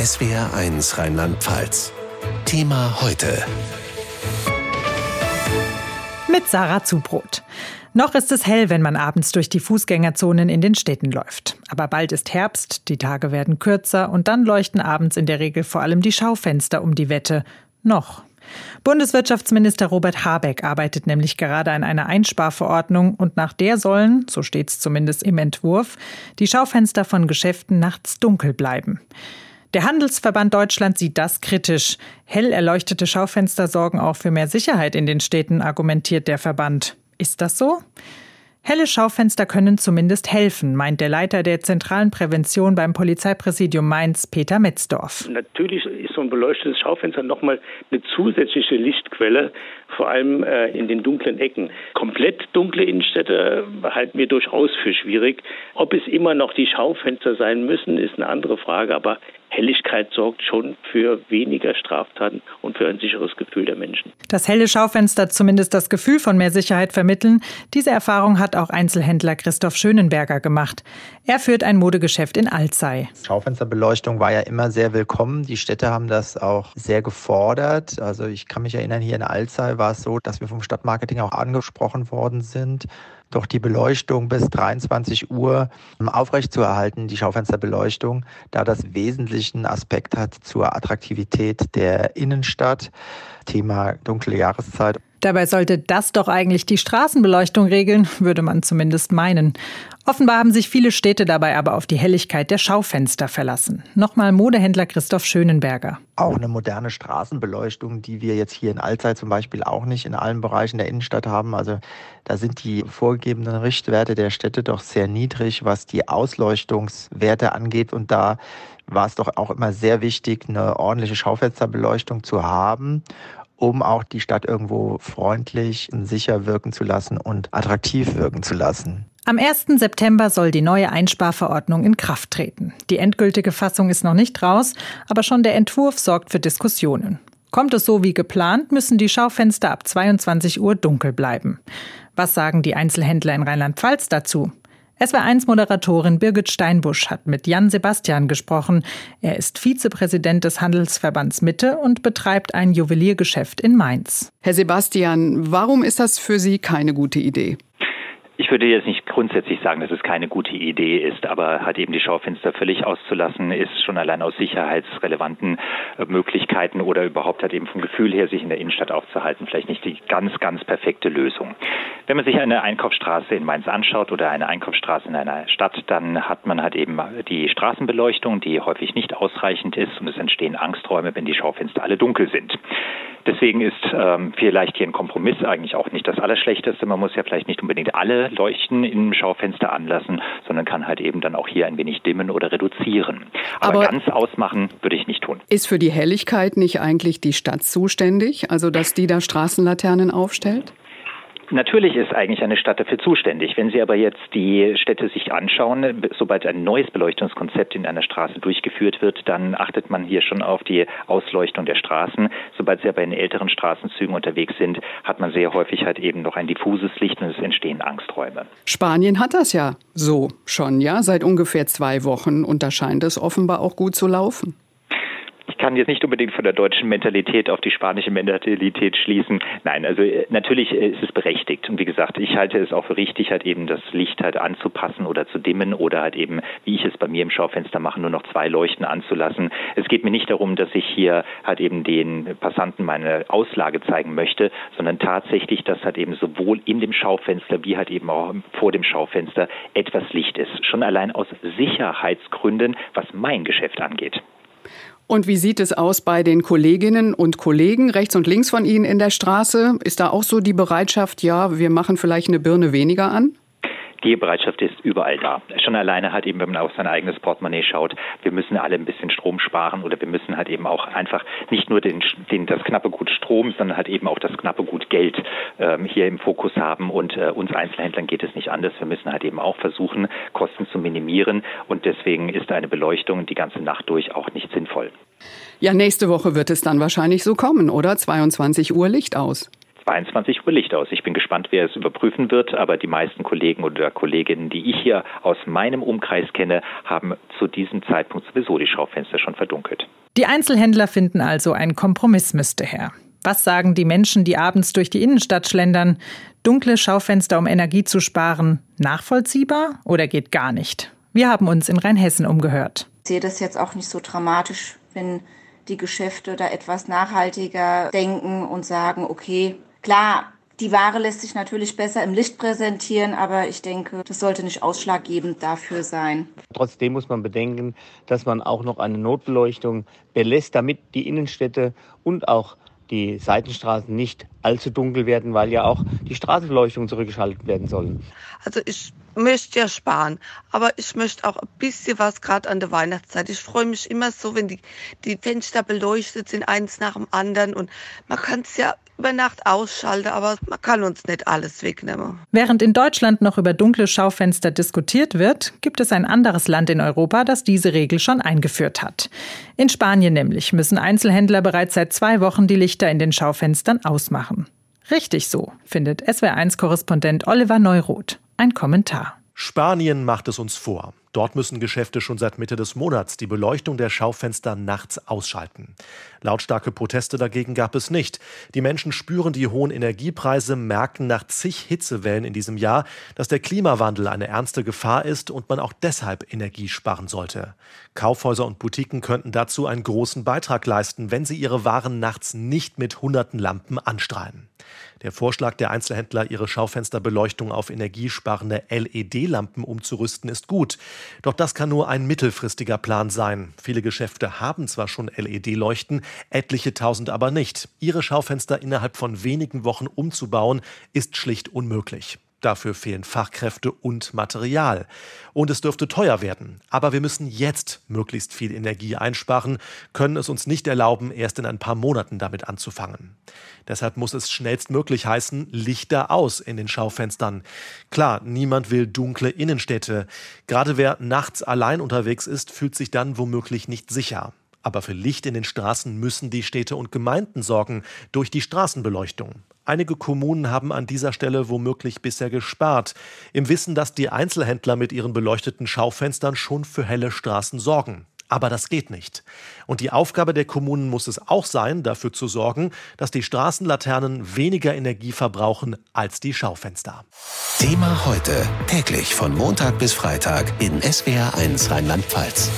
SWR1 Rheinland-Pfalz. Thema heute. Mit Sarah Zubrot. Noch ist es hell, wenn man abends durch die Fußgängerzonen in den Städten läuft. Aber bald ist Herbst, die Tage werden kürzer und dann leuchten abends in der Regel vor allem die Schaufenster um die Wette. Noch. Bundeswirtschaftsminister Robert Habeck arbeitet nämlich gerade an einer Einsparverordnung und nach der sollen, so steht es zumindest im Entwurf, die Schaufenster von Geschäften nachts dunkel bleiben. Der Handelsverband Deutschland sieht das kritisch. Hell erleuchtete Schaufenster sorgen auch für mehr Sicherheit in den Städten, argumentiert der Verband. Ist das so? Helle Schaufenster können zumindest helfen, meint der Leiter der zentralen Prävention beim Polizeipräsidium Mainz, Peter Metzdorf. Natürlich ist so ein beleuchtetes Schaufenster nochmal eine zusätzliche Lichtquelle, vor allem äh, in den dunklen Ecken. Komplett dunkle Innenstädte halten wir durchaus für schwierig. Ob es immer noch die Schaufenster sein müssen, ist eine andere Frage, aber Helligkeit sorgt schon für weniger Straftaten und für ein sicheres Gefühl der Menschen. Das helle Schaufenster zumindest das Gefühl von mehr Sicherheit vermitteln, diese Erfahrung hat auch Einzelhändler Christoph Schönenberger gemacht. Er führt ein Modegeschäft in Alzey. Schaufensterbeleuchtung war ja immer sehr willkommen. Die Städte haben das auch sehr gefordert. Also ich kann mich erinnern, hier in Alzey war es so, dass wir vom Stadtmarketing auch angesprochen worden sind doch die Beleuchtung bis 23 Uhr aufrechtzuerhalten, die Schaufensterbeleuchtung, da das wesentlichen Aspekt hat zur Attraktivität der Innenstadt. Thema dunkle Jahreszeit. Dabei sollte das doch eigentlich die Straßenbeleuchtung regeln, würde man zumindest meinen. Offenbar haben sich viele Städte dabei aber auf die Helligkeit der Schaufenster verlassen. Nochmal Modehändler Christoph Schönenberger. Auch eine moderne Straßenbeleuchtung, die wir jetzt hier in Alzey zum Beispiel auch nicht in allen Bereichen der Innenstadt haben. Also da sind die vorgegebenen Richtwerte der Städte doch sehr niedrig, was die Ausleuchtungswerte angeht. Und da war es doch auch immer sehr wichtig, eine ordentliche Schaufensterbeleuchtung zu haben um auch die Stadt irgendwo freundlich und sicher wirken zu lassen und attraktiv wirken zu lassen. Am 1. September soll die neue Einsparverordnung in Kraft treten. Die endgültige Fassung ist noch nicht raus, aber schon der Entwurf sorgt für Diskussionen. Kommt es so wie geplant, müssen die Schaufenster ab 22 Uhr dunkel bleiben. Was sagen die Einzelhändler in Rheinland-Pfalz dazu? SW1-Moderatorin Birgit Steinbusch hat mit Jan Sebastian gesprochen. Er ist Vizepräsident des Handelsverbands Mitte und betreibt ein Juweliergeschäft in Mainz. Herr Sebastian, warum ist das für Sie keine gute Idee? Ich würde jetzt nicht grundsätzlich sagen, dass es keine gute Idee ist, aber halt eben die Schaufenster völlig auszulassen, ist schon allein aus sicherheitsrelevanten äh, Möglichkeiten oder überhaupt halt eben vom Gefühl her, sich in der Innenstadt aufzuhalten, vielleicht nicht die ganz, ganz perfekte Lösung. Wenn man sich eine Einkaufsstraße in Mainz anschaut oder eine Einkaufsstraße in einer Stadt, dann hat man halt eben die Straßenbeleuchtung, die häufig nicht ausreichend ist und es entstehen Angsträume, wenn die Schaufenster alle dunkel sind. Deswegen ist ähm, vielleicht hier ein Kompromiss eigentlich auch nicht das Allerschlechteste. Man muss ja vielleicht nicht unbedingt alle Leuchten im Schaufenster anlassen, sondern kann halt eben dann auch hier ein wenig dimmen oder reduzieren. Aber, Aber ganz ausmachen würde ich nicht tun. Ist für die Helligkeit nicht eigentlich die Stadt zuständig, also dass die da Straßenlaternen aufstellt? Natürlich ist eigentlich eine Stadt dafür zuständig. Wenn Sie aber jetzt die Städte sich anschauen, sobald ein neues Beleuchtungskonzept in einer Straße durchgeführt wird, dann achtet man hier schon auf die Ausleuchtung der Straßen. Sobald Sie aber in älteren Straßenzügen unterwegs sind, hat man sehr häufig halt eben noch ein diffuses Licht und es entstehen Angsträume. Spanien hat das ja so schon, ja, seit ungefähr zwei Wochen und da scheint es offenbar auch gut zu laufen kann jetzt nicht unbedingt von der deutschen Mentalität auf die spanische Mentalität schließen. Nein, also äh, natürlich äh, ist es berechtigt. Und wie gesagt, ich halte es auch für richtig, halt eben das Licht halt anzupassen oder zu dimmen oder halt eben, wie ich es bei mir im Schaufenster mache, nur noch zwei Leuchten anzulassen. Es geht mir nicht darum, dass ich hier halt eben den Passanten meine Auslage zeigen möchte, sondern tatsächlich, dass halt eben sowohl in dem Schaufenster wie halt eben auch vor dem Schaufenster etwas Licht ist. Schon allein aus Sicherheitsgründen, was mein Geschäft angeht. Und wie sieht es aus bei den Kolleginnen und Kollegen rechts und links von Ihnen in der Straße? Ist da auch so die Bereitschaft, ja, wir machen vielleicht eine Birne weniger an? Die Bereitschaft ist überall da. Schon alleine halt eben, wenn man auf sein eigenes Portemonnaie schaut, wir müssen alle ein bisschen Strom sparen oder wir müssen halt eben auch einfach nicht nur den, den das knappe Gut Strom, sondern halt eben auch das knappe Gut Geld ähm, hier im Fokus haben. Und äh, uns Einzelhändlern geht es nicht anders. Wir müssen halt eben auch versuchen, Kosten zu minimieren. Und deswegen ist eine Beleuchtung die ganze Nacht durch auch nicht sinnvoll. Ja, nächste Woche wird es dann wahrscheinlich so kommen, oder? 22 Uhr Licht aus. 22 Uhr Licht aus. Ich bin gespannt, wer es überprüfen wird, aber die meisten Kollegen oder Kolleginnen, die ich hier aus meinem Umkreis kenne, haben zu diesem Zeitpunkt sowieso die Schaufenster schon verdunkelt. Die Einzelhändler finden also, ein Kompromiss müsste her. Was sagen die Menschen, die abends durch die Innenstadt schlendern? Dunkle Schaufenster, um Energie zu sparen, nachvollziehbar oder geht gar nicht? Wir haben uns in Rheinhessen umgehört. Ich sehe das jetzt auch nicht so dramatisch, wenn die Geschäfte da etwas nachhaltiger denken und sagen, okay, klar, die Ware lässt sich natürlich besser im Licht präsentieren, aber ich denke, das sollte nicht ausschlaggebend dafür sein. Trotzdem muss man bedenken, dass man auch noch eine Notbeleuchtung belässt, damit die Innenstädte und auch die Seitenstraßen nicht allzu dunkel werden, weil ja auch die Straßenbeleuchtung zurückgeschaltet werden sollen. Also ich möchte ja sparen, aber ich möchte auch ein bisschen was gerade an der Weihnachtszeit. Ich freue mich immer so, wenn die, die Fenster beleuchtet sind, eins nach dem anderen und man kann es ja über Nacht ausschalten, aber man kann uns nicht alles wegnehmen. Während in Deutschland noch über dunkle Schaufenster diskutiert wird, gibt es ein anderes Land in Europa, das diese Regel schon eingeführt hat. In Spanien nämlich müssen Einzelhändler bereits seit zwei Wochen die Lichter in den Schaufenstern ausmachen. Richtig so, findet SWR1-Korrespondent Oliver Neuroth. Ein Kommentar. Spanien macht es uns vor. Dort müssen Geschäfte schon seit Mitte des Monats die Beleuchtung der Schaufenster nachts ausschalten. Lautstarke Proteste dagegen gab es nicht. Die Menschen spüren die hohen Energiepreise, merken nach zig Hitzewellen in diesem Jahr, dass der Klimawandel eine ernste Gefahr ist und man auch deshalb Energie sparen sollte. Kaufhäuser und Boutiquen könnten dazu einen großen Beitrag leisten, wenn sie ihre Waren nachts nicht mit hunderten Lampen anstrahlen. Der Vorschlag der Einzelhändler, ihre Schaufensterbeleuchtung auf energiesparende LED-Lampen umzurüsten, ist gut. Doch das kann nur ein mittelfristiger Plan sein. Viele Geschäfte haben zwar schon LED-Leuchten, etliche tausend aber nicht. Ihre Schaufenster innerhalb von wenigen Wochen umzubauen, ist schlicht unmöglich. Dafür fehlen Fachkräfte und Material. Und es dürfte teuer werden. Aber wir müssen jetzt möglichst viel Energie einsparen, können es uns nicht erlauben, erst in ein paar Monaten damit anzufangen. Deshalb muss es schnellstmöglich heißen, Lichter aus in den Schaufenstern. Klar, niemand will dunkle Innenstädte. Gerade wer nachts allein unterwegs ist, fühlt sich dann womöglich nicht sicher. Aber für Licht in den Straßen müssen die Städte und Gemeinden sorgen durch die Straßenbeleuchtung. Einige Kommunen haben an dieser Stelle womöglich bisher gespart, im Wissen, dass die Einzelhändler mit ihren beleuchteten Schaufenstern schon für helle Straßen sorgen. Aber das geht nicht. Und die Aufgabe der Kommunen muss es auch sein, dafür zu sorgen, dass die Straßenlaternen weniger Energie verbrauchen als die Schaufenster. Thema heute, täglich von Montag bis Freitag in SWR1 Rheinland-Pfalz.